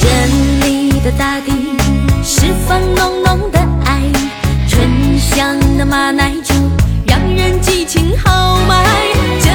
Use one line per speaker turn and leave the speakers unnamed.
这里的大地释放浓浓的爱醇香的马奶酒让人激情豪迈。这